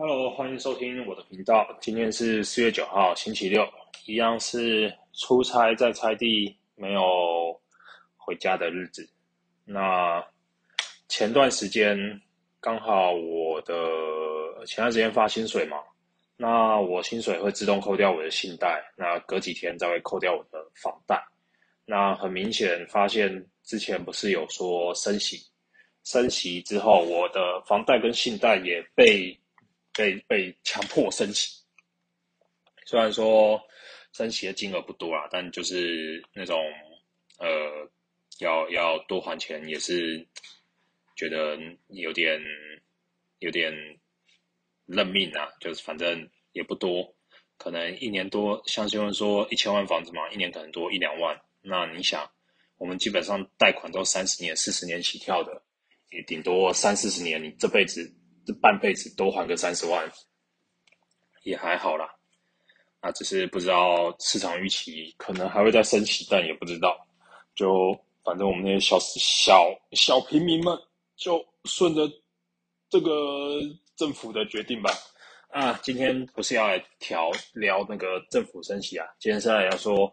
Hello，欢迎收听我的频道。今天是四月九号，星期六，一样是出差在差地没有回家的日子。那前段时间刚好我的前段时间发薪水嘛，那我薪水会自动扣掉我的信贷，那隔几天再会扣掉我的房贷。那很明显发现之前不是有说升息，升息之后我的房贷跟信贷也被。被被强迫升息，虽然说升息的金额不多啦，但就是那种呃，要要多还钱，也是觉得有点有点认命啊。就是反正也不多，可能一年多，像新闻说一千万房子嘛，一年可能多一两万。那你想，我们基本上贷款都三十年、四十年起跳的，也顶多三四十年，你这辈子。这半辈子多还个三十万，也还好啦。那只是不知道市场预期可能还会再升息，但也不知道。就反正我们那些小小小平民们，就顺着这个政府的决定吧。啊，今天不是要来调聊那个政府升息啊？今天是来要说，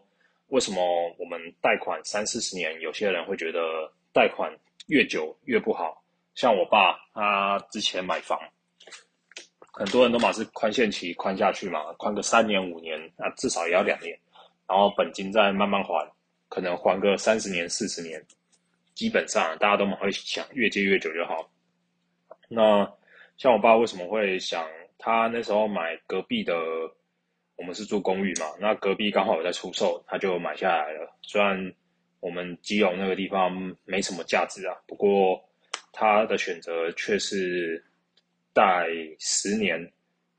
为什么我们贷款三四十年，有些人会觉得贷款越久越不好。像我爸，他之前买房，很多人都嘛是宽限期宽下去嘛，宽个三年五年，那至少也要两年，然后本金再慢慢还，可能还个三十年四十年，基本上大家都蛮会想越借越久就好。那像我爸为什么会想，他那时候买隔壁的，我们是住公寓嘛，那隔壁刚好有在出售，他就买下来了。虽然我们基隆那个地方没什么价值啊，不过。他的选择却是贷十年，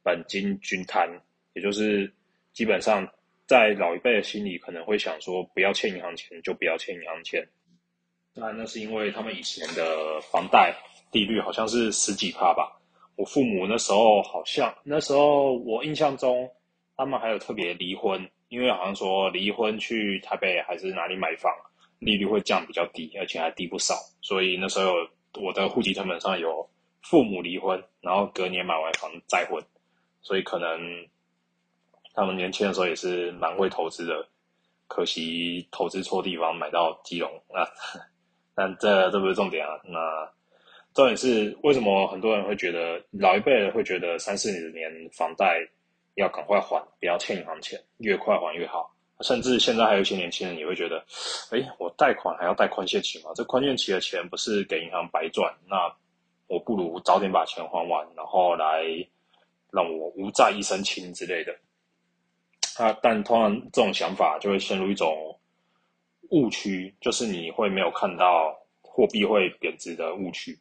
本金均摊，也就是基本上在老一辈的心里可能会想说，不要欠银行钱就不要欠银行钱。当然，那是因为他们以前的房贷利率好像是十几趴吧。我父母那时候好像那时候我印象中，他们还有特别离婚，因为好像说离婚去台北还是哪里买房，利率会降比较低，而且还低不少，所以那时候。我的户籍成本上有父母离婚，然后隔年买完房再婚，所以可能他们年轻的时候也是蛮会投资的，可惜投资错地方，买到基隆啊。但这这不是重点啊，那重点是为什么很多人会觉得老一辈人会觉得三四十年房贷要赶快还，不要欠银行钱，越快还越好。甚至现在还有一些年轻人也会觉得，哎，我贷款还要贷宽限期吗？这宽限期的钱不是给银行白赚？那我不如早点把钱还完，然后来让我无债一身轻之类的。啊，但通常这种想法就会陷入一种误区，就是你会没有看到货币会贬值的误区。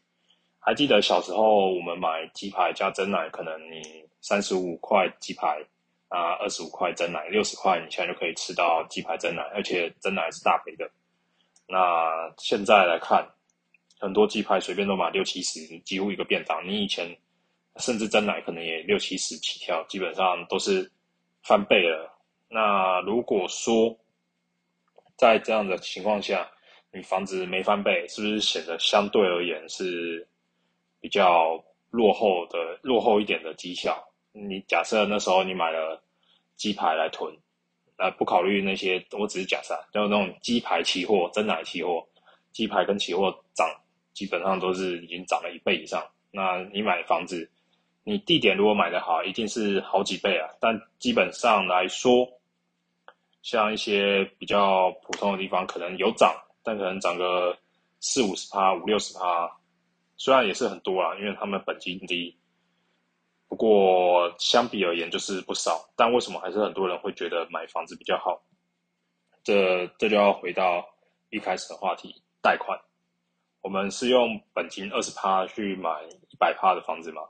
还记得小时候我们买鸡排加蒸奶，可能你三十五块鸡排。啊，二十五块蒸奶，六十块，你现在就可以吃到鸡排蒸奶，而且蒸奶是大杯的。那现在来看，很多鸡排随便都买六七十，几乎一个便当。你以前甚至蒸奶可能也六七十起跳，基本上都是翻倍了。那如果说在这样的情况下，你房子没翻倍，是不是显得相对而言是比较落后的、落后一点的绩效？你假设那时候你买了鸡排来囤，呃，不考虑那些，我只是假设，就那种鸡排期货、真奶期货，鸡排跟期货涨，基本上都是已经涨了一倍以上。那你买房子，你地点如果买的好，一定是好几倍啊。但基本上来说，像一些比较普通的地方，可能有涨，但可能涨个四五十趴、五六十趴，虽然也是很多啊，因为他们本金低。不过相比而言就是不少，但为什么还是很多人会觉得买房子比较好？这这就要回到一开始的话题，贷款。我们是用本金二十趴去买一百趴的房子嘛？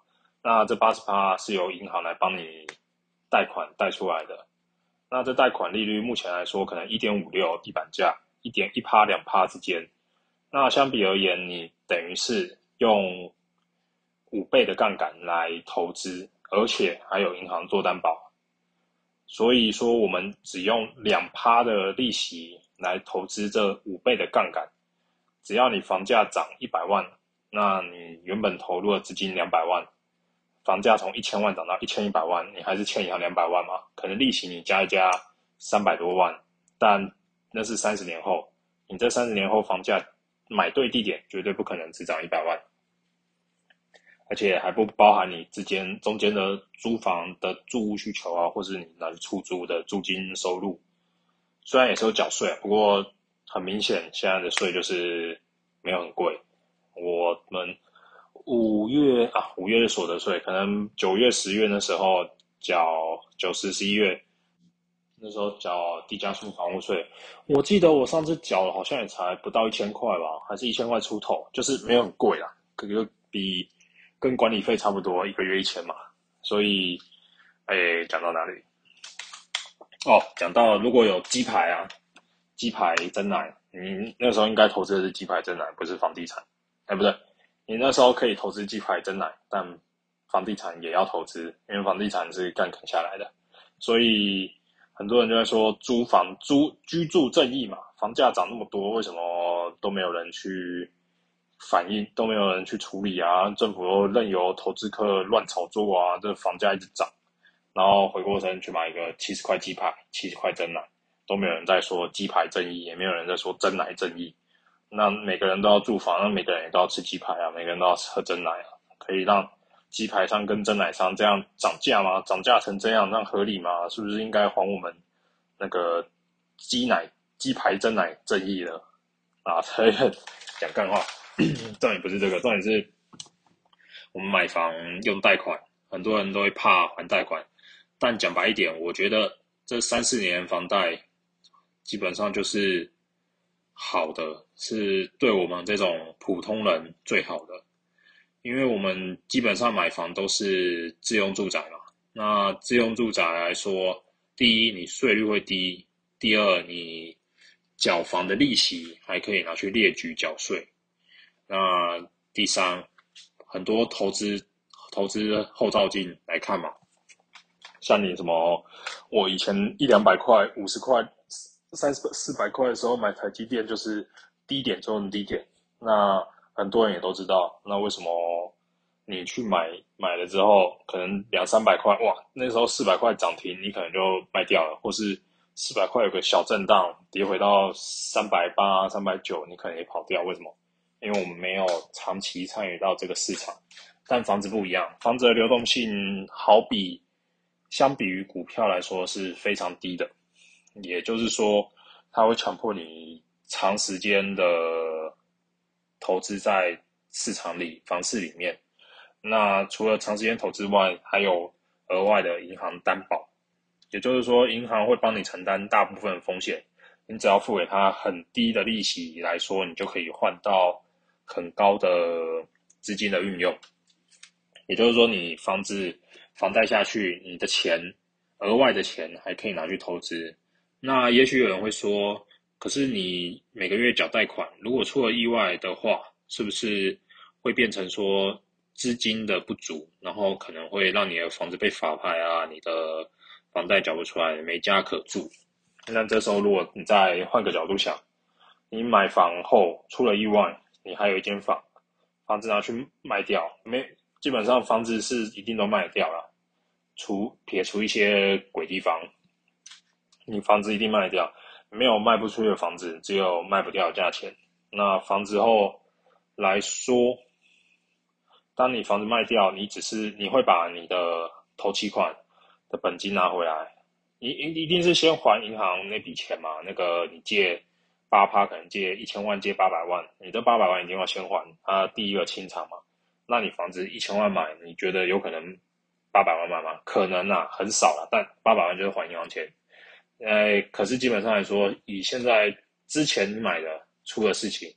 那这八十趴是由银行来帮你贷款贷出来的。那这贷款利率目前来说可能一点五六地板价，一点一趴两趴之间。那相比而言，你等于是用。五倍的杠杆来投资，而且还有银行做担保，所以说我们只用两趴的利息来投资这五倍的杠杆，只要你房价涨一百万，那你原本投入的资金两百万，房价从一千万涨到一千一百万，你还是欠银行两百万嘛？可能利息你加一加三百多万，但那是三十年后，你这三十年后房价买对地点，绝对不可能只涨一百万，而且还不包含你之间中间的租房的住屋需求啊，或是你拿去出租的租金收入。虽然也是有缴税，不过很明显现在的税就是没有很贵。我们五月啊，五月的所得税，可能九月、十月的时候缴九十、十一月那时候缴地价税、房屋税。我记得我上次缴，好像也才不到一千块吧，还是一千块出头，就是没有很贵啦，可就比跟管理费差不多，一个月一千嘛。所以，哎，讲到哪里？哦，讲到如果有鸡排啊，鸡排真奶，你那时候应该投资的是鸡排真奶，不是房地产。哎，不对，你那时候可以投资鸡排真奶，但房地产也要投资，因为房地产是干啃下来的。所以很多人就在说租房租居住正义嘛，房价涨那么多，为什么都没有人去反应，都没有人去处理啊？政府又任由投资客乱炒作啊，这房价一直涨。然后回过身去买一个七十块鸡排、七十块真奶，都没有人在说鸡排正义，也没有人在说真奶正义。那每个人都要住房，那每个人也都要吃鸡排啊，每个人都要喝真奶啊，可以让鸡排商跟真奶商这样涨价吗？涨价成这样，那合理吗？是不是应该还我们那个鸡奶、鸡排、真奶正义了？啊，讲干话，重点不是这个，重点是我们买房用贷款，很多人都会怕还贷款。但讲白一点，我觉得这三四年房贷基本上就是好的，是对我们这种普通人最好的，因为我们基本上买房都是自用住宅嘛。那自用住宅来说，第一你税率会低，第二你缴房的利息还可以拿去列举缴税，那第三很多投资投资后照镜来看嘛。像你什么，我以前一两百块、五十块、三十四百块的时候买台积电，就是低点中的低点。那很多人也都知道，那为什么你去买买了之后，可能两三百块，哇，那时候四百块涨停，你可能就卖掉了，或是四百块有个小震荡，跌回到三百八、三百九，你可能也跑掉。为什么？因为我们没有长期参与到这个市场。但房子不一样，房子的流动性好比。相比于股票来说是非常低的，也就是说，它会强迫你长时间的投资在市场里、房市里面。那除了长时间投资外，还有额外的银行担保，也就是说，银行会帮你承担大部分风险，你只要付给他很低的利息来说，你就可以换到很高的资金的运用。也就是说，你房子。房贷下去，你的钱额外的钱还可以拿去投资。那也许有人会说，可是你每个月缴贷款，如果出了意外的话，是不是会变成说资金的不足，然后可能会让你的房子被法拍啊，你的房贷缴不出来，没家可住。那这时候如果你再换个角度想，你买房后出了意外，你还有一间房，房子拿去卖掉，没。基本上房子是一定都卖掉了，除撇除一些鬼地方，你房子一定卖掉，没有卖不出去的房子，只有卖不掉的价钱。那房子后来说，当你房子卖掉，你只是你会把你的头期款的本金拿回来，你一一定是先还银行那笔钱嘛？那个你借八趴，可能借一千万，借八百万，你这八百万一定要先还，他第一个清偿嘛。那你房子一千万买，你觉得有可能八百万买吗？可能啊，很少了。但八百万就是还银行钱。呃，可是基本上来说，以现在之前买的出了事情，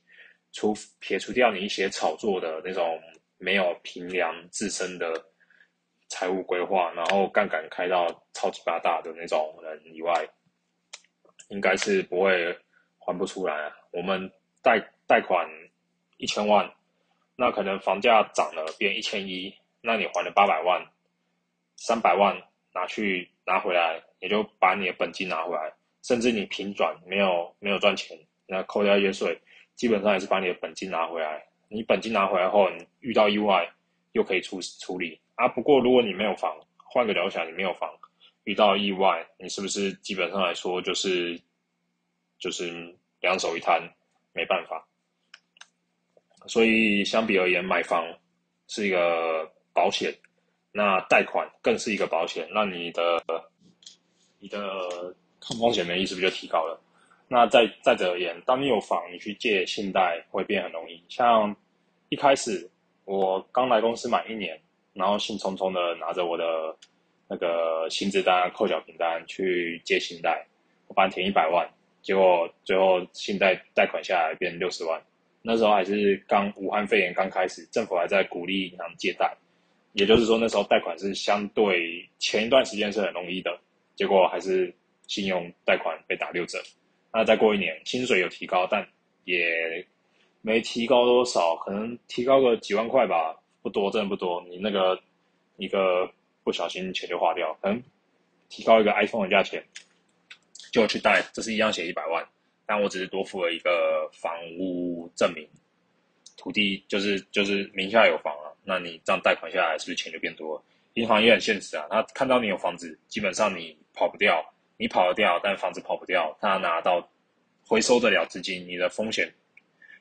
除撇除掉你一些炒作的那种没有平量自身的财务规划，然后杠杆开到超级八大的那种人以外，应该是不会还不出来啊。我们贷贷款一千万。那可能房价涨了变一千一，那你还了八百万，三百万拿去拿回来，也就把你的本金拿回来，甚至你平转没有没有赚钱，那扣掉一些税，基本上也是把你的本金拿回来。你本金拿回来后，你遇到意外又可以处处理，啊。不过如果你没有房，换个角度想，你没有房，遇到意外，你是不是基本上来说就是就是两手一摊，没办法。所以相比而言，买房是一个保险，那贷款更是一个保险，那你的你的抗风险能力是不是就提高了？那再再者而言，当你有房，你去借信贷会变很容易。像一开始我刚来公司满一年，然后兴冲冲的拿着我的那个薪资单、扣缴凭单去借信贷，我帮你填一百万，结果最后信贷贷款下来变六十万。那时候还是刚武汉肺炎刚开始，政府还在鼓励银行借贷，也就是说那时候贷款是相对前一段时间是很容易的，结果还是信用贷款被打六折。那再过一年，薪水有提高，但也没提高多少，可能提高个几万块吧，不多，真的不多。你那个一个不小心钱就花掉，可能提高一个 iPhone 的价钱就去贷，这是一样写一百万。但我只是多付了一个房屋证明，土地就是就是名下有房了，那你这样贷款下来，是不是钱就变多？了？银行也很现实啊，他看到你有房子，基本上你跑不掉，你跑得掉，但房子跑不掉，他拿到回收得了资金，你的风险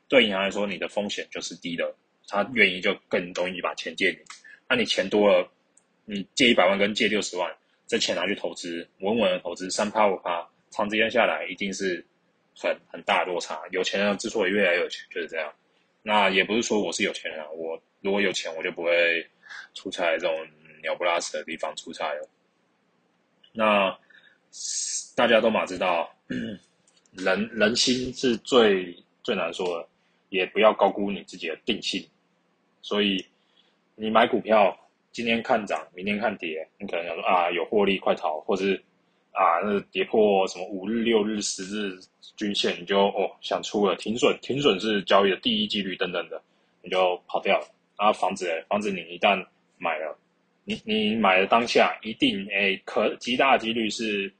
对银行来说，你的风险就是低的，他愿意就更容易把钱借你。那你钱多了，你借一百万跟借六十万，这钱拿去投资，稳稳的投资，三趴五趴，长时间下来一定是。很很大落差，有钱人之所以越来越有钱就是这样。那也不是说我是有钱人，我如果有钱，我就不会出差这种鸟不拉屎的地方出差了。那大家都马知道，人人心是最最难说的，也不要高估你自己的定性。所以你买股票，今天看涨，明天看跌，你可能想说啊，有获利快逃，或者是。啊，那跌破什么五日、六日、十日均线，你就哦想出了停损，停损是交易的第一纪律等等的，你就跑掉了。啊，房子，房子你一旦买了，你你买的当下一定诶，可极大几率是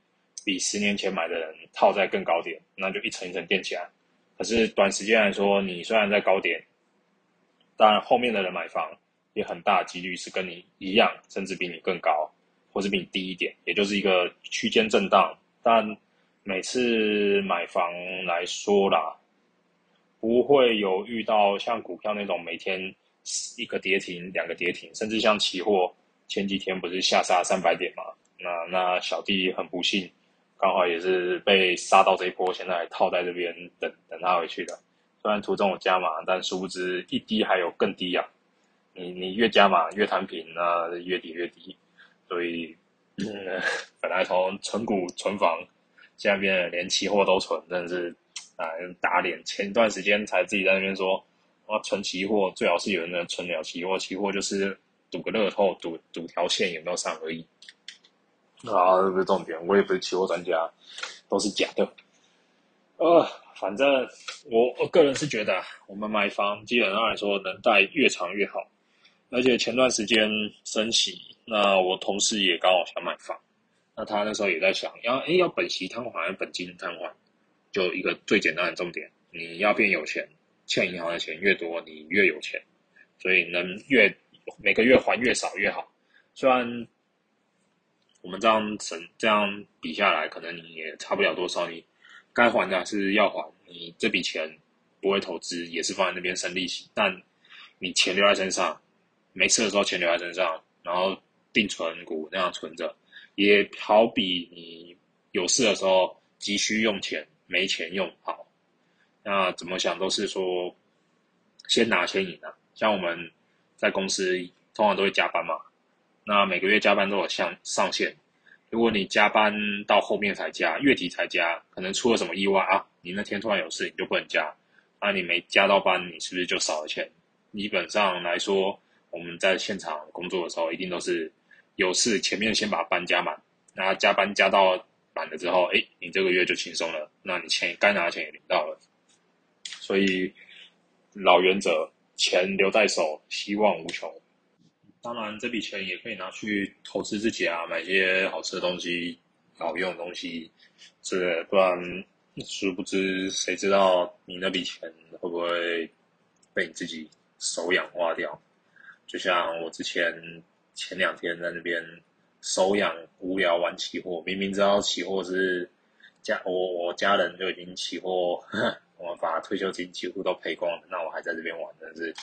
比十年前买的人套在更高点，那就一层一层垫起来。可是短时间来说，你虽然在高点，但后面的人买房也很大几率是跟你一样，甚至比你更高。或是比你低一点，也就是一个区间震荡。但每次买房来说啦，不会有遇到像股票那种每天一个跌停、两个跌停，甚至像期货前几天不是下杀三百点嘛？那那小弟很不幸，刚好也是被杀到这一波，现在套在这边等等他回去的。虽然途中有加码，但殊不知一低还有更低啊！你你越加码越摊平，那越跌越低。所以，嗯，本来从存股存房，现在变得连期货都存，真是啊打脸。前段时间才自己在那边说，哇，存期货最好是有人能存了期货，期货就是赌个乐透，赌赌条线有没有上而已。啊，这不是重点，我也不是期货专家，都是假的。呃，反正我我个人是觉得，我们买房基本上来说，能贷越长越好。而且前段时间升息，那我同事也刚好想买房，那他那时候也在想，要诶要本息摊还还是本金摊还？就一个最简单的重点，你要变有钱，欠银行的钱越多，你越有钱，所以能越每个月还越少越好。虽然我们这样省这样比下来，可能你也差不了多少，你该还的还是要还，你这笔钱不会投资，也是放在那边生利息，但你钱留在身上。没事的时候钱留在身上，然后定存股那样存着，也好比你有事的时候急需用钱，没钱用好。那怎么想都是说，先拿先赢啊。像我们在公司通常都会加班嘛，那每个月加班都有上上限。如果你加班到后面才加，月底才加，可能出了什么意外啊，你那天突然有事，你就不能加。那你没加到班，你是不是就少了钱？基本上来说。我们在现场工作的时候，一定都是有事前面先把班加满，那加班加到满了之后，哎，你这个月就轻松了，那你钱该拿的钱也领到了。所以老原则，钱留在手，希望无穷。当然，这笔钱也可以拿去投资自己啊，买些好吃的东西、好用的东西，是不然，殊不知谁知道你那笔钱会不会被你自己手痒花掉。就像我之前前两天在那边手痒无聊玩期货，明明知道期货是家我我家人就已经期货，我们把退休金几乎都赔光了，那我还在这边玩，真是，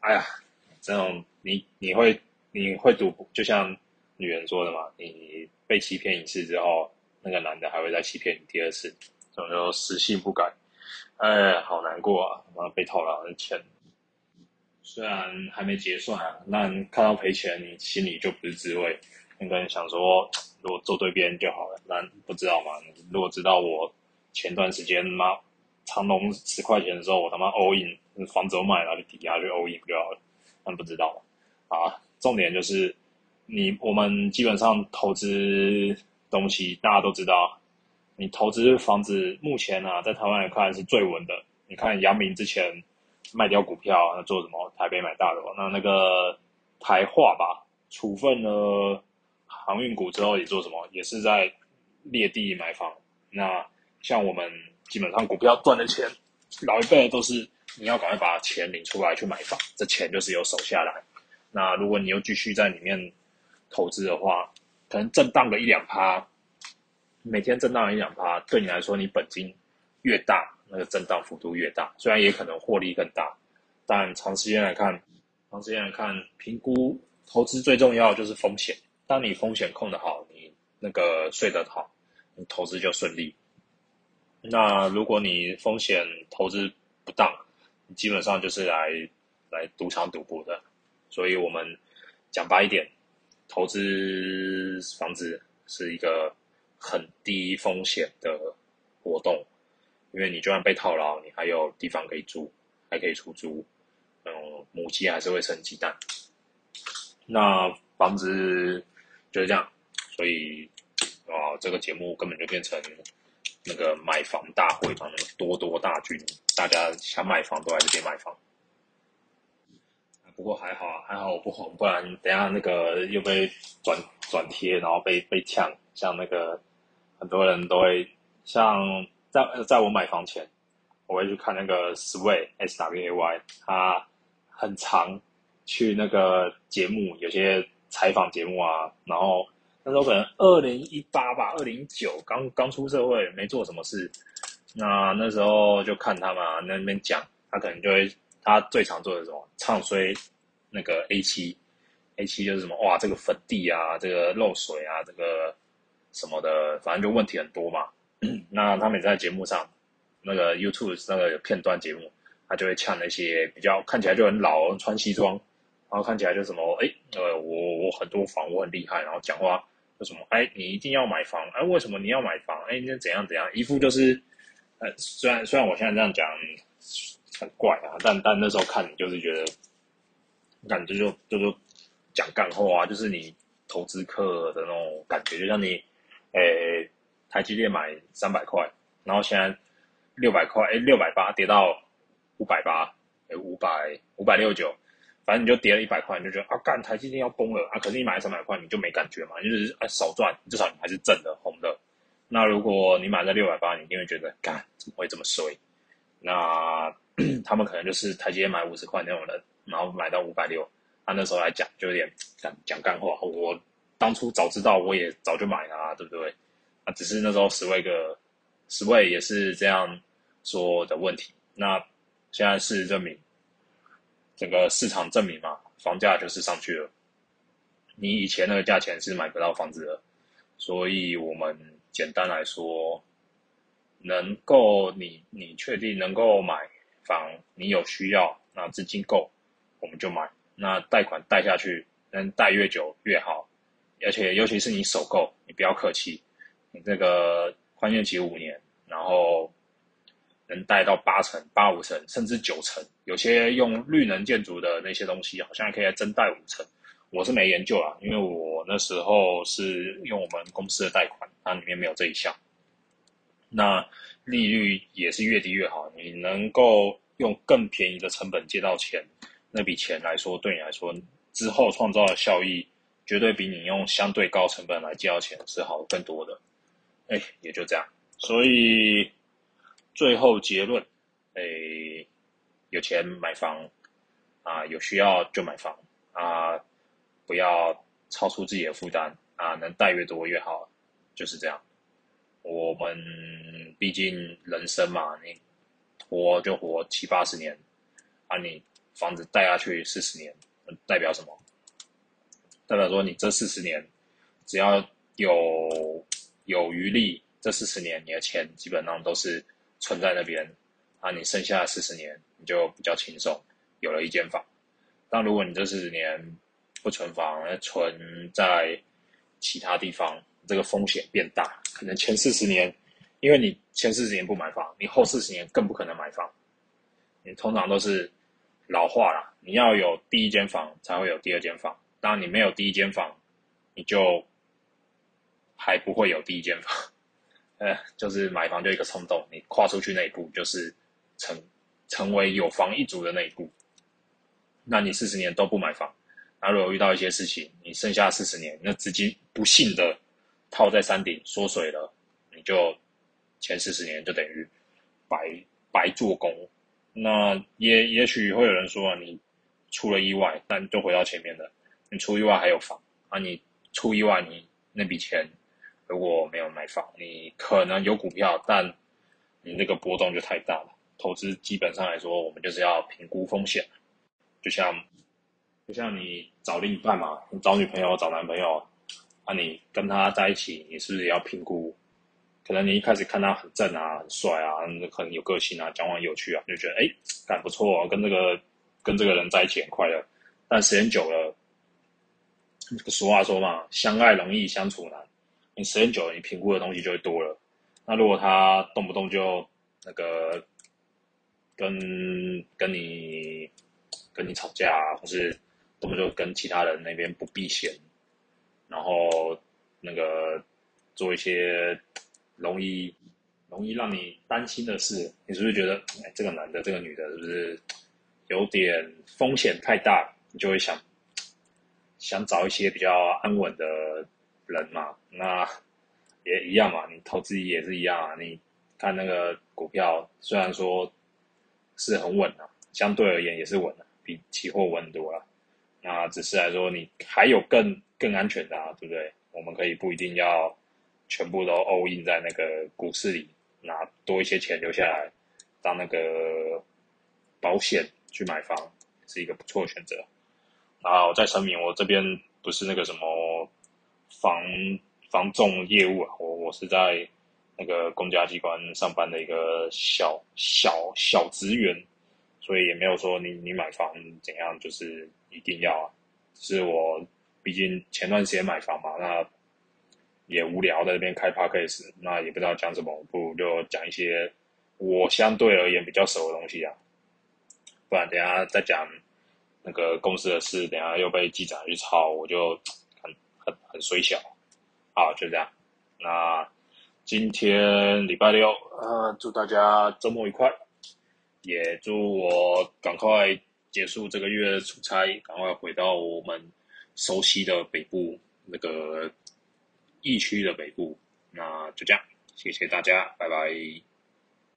哎呀，这种你你会你会赌，就像女人说的嘛，你被欺骗一次之后，那个男的还会再欺骗你第二次，这种就死性不改，哎，好难过啊，然后被套牢的钱。虽然还没结算啊，那看到赔钱，你心里就不是滋味。你可能想说，如果做对边就好了。那不知道嘛？如果知道我前段时间妈长隆十块钱的时候，我他妈 all in 房子卖了，就抵押去 all in 不就好了。但不知道啊。重点就是你我们基本上投资东西，大家都知道，你投资房子目前啊，在台湾来看是最稳的。你看阳明之前。卖掉股票，那做什么？台北买大楼，那那个台化吧，处分了航运股之后，也做什么？也是在裂地买房。那像我们基本上股票赚的钱，老一辈的都是你要赶快把钱领出来去买房，这钱就是有手下来。那如果你又继续在里面投资的话，可能震荡个一两趴，每天震荡一两趴，对你来说，你本金越大。那个震荡幅度越大，虽然也可能获利更大，但长时间来看，长时间来看，评估投资最重要就是风险。当你风险控得好，你那个睡得好，你投资就顺利。那如果你风险投资不当，你基本上就是来来赌场赌博的。所以我们讲白一点，投资房子是一个很低风险的活动。因为你就算被套牢，你还有地方可以住，还可以出租，嗯，母鸡还是会生鸡蛋。那房子就是这样，所以啊，这个节目根本就变成那个买房大会嘛，那个多多大军，大家想买房都在这边买房。不过还好，还好我不红，不然等下那个又被转转贴，然后被被呛，像那个很多人都会像。在在我买房前，我会去看那个 Sway S W A Y，他很常去那个节目，有些采访节目啊。然后那时候可能二零一八吧，二零一九刚刚出社会，没做什么事。那那时候就看他嘛，那边讲，他可能就会他最常做的什么，唱衰那个 A 七，A 七就是什么哇，这个粉地啊，这个漏水啊，这个什么的，反正就问题很多嘛。那他每次在节目上，那个 YouTube 那个片段节目，他就会呛那些比较看起来就很老，穿西装，然后看起来就什么，哎，呃，我我很多房，我很厉害，然后讲话就什么，哎，你一定要买房，哎，为什么你要买房？哎，那怎样怎样？一副就是，呃，虽然虽然我现在这样讲很怪啊，但但那时候看你就是觉得，感觉就就说讲干货啊，就是你投资客的那种感觉，就像你，诶。台积电买三百块，然后现在六百块，哎，六百八跌到五百八，哎，五百五百六十九，反正你就跌了一百块，你就觉得啊，干台积电要崩了啊！可是你买了三百块，你就没感觉嘛，你就是啊少赚，至少你还是正的红的。那如果你买在六百八，你一定会觉得干怎么会这么衰？那 他们可能就是台积电买五十块那种人，然后买到五百六，他那时候来讲就有点讲讲干话。我当初早知道，我也早就买了，对不对？啊，只是那时候十位个十位也是这样说的问题。那现在事实证明，整个市场证明嘛，房价就是上去了。你以前那个价钱是买不到房子的，所以我们简单来说，能够你你确定能够买房，你有需要，那资金够，我们就买。那贷款贷下去，能贷越久越好，而且尤其是你首购，你不要客气。你这个宽限期五年，然后能贷到八成、八五成，甚至九成。有些用绿能建筑的那些东西，好像还可以增贷五成。我是没研究啊，因为我那时候是用我们公司的贷款，它里面没有这一项。那利率也是越低越好，你能够用更便宜的成本借到钱，那笔钱来说，对你来说之后创造的效益，绝对比你用相对高成本来借到钱是好更多的。哎，也就这样，所以最后结论，哎，有钱买房啊，有需要就买房啊，不要超出自己的负担啊，能贷越多越好，就是这样。我们毕竟人生嘛，你活就活七八十年，啊，你房子贷下去四十年，代表什么？代表说你这四十年只要有有余力，这四十年你的钱基本上都是存在那边，啊，你剩下四十年你就比较轻松，有了一间房。但如果你这四十年不存房，存在其他地方，这个风险变大。可能前四十年，因为你前四十年不买房，你后四十年更不可能买房。你通常都是老化了，你要有第一间房才会有第二间房。当你没有第一间房，你就还不会有第一间房。呃，就是买房就一个冲动，你跨出去那一步就是成成为有房一族的那一步。那你四十年都不买房，那如果遇到一些事情，你剩下四十年，那资金不幸的套在山顶缩水了，你就前四十年就等于白白做工。那也也许会有人说，你出了意外，但就回到前面的，你出意外还有房啊，你出意外你那笔钱如果没有买房，你可能有股票，但你那个波动就太大了。投资基本上来说，我们就是要评估风险。就像，就像你找另一半嘛，你找女朋友、找男朋友，啊，你跟他在一起，你是不是也要评估？可能你一开始看他很正啊、很帅啊，可能有个性啊、讲话有趣啊，就觉得哎，感不错，跟这个跟这个人在一起很快乐。但时间久了，俗话说嘛，相爱容易相处难。你时间久了，你评估的东西就会多了。那如果他动不动就那个跟跟你。跟你吵架，或是动不动就跟其他人那边不避嫌，然后那个做一些容易容易让你担心的事，你是不是觉得，哎，这个男的，这个女的，是不是有点风险太大？你就会想想找一些比较安稳的人嘛？那也一样嘛，你投资也是一样啊。你看那个股票，虽然说是很稳的，相对而言也是稳的。比期货稳多了，那只是来说，你还有更更安全的，啊，对不对？我们可以不一定要全部都 all in 在那个股市里，拿多一些钱留下来当那个保险去买房，是一个不错的选择。然后再声明，我这边不是那个什么房房仲业务啊，我我是在那个公家机关上班的一个小小小职员。所以也没有说你你买房怎样，就是一定要啊。是我毕竟前段时间买房嘛，那也无聊在这边开 p a c k a g e 那也不知道讲什么，不如就讲一些我相对而言比较熟的东西啊。不然等下再讲那个公司的事，等下又被记者去抄，我就很很水小。好，就这样。那今天礼拜六，呃，祝大家周末愉快。也祝我赶快结束这个月出差，赶快回到我们熟悉的北部那个疫区的北部。那就这样，谢谢大家，拜拜。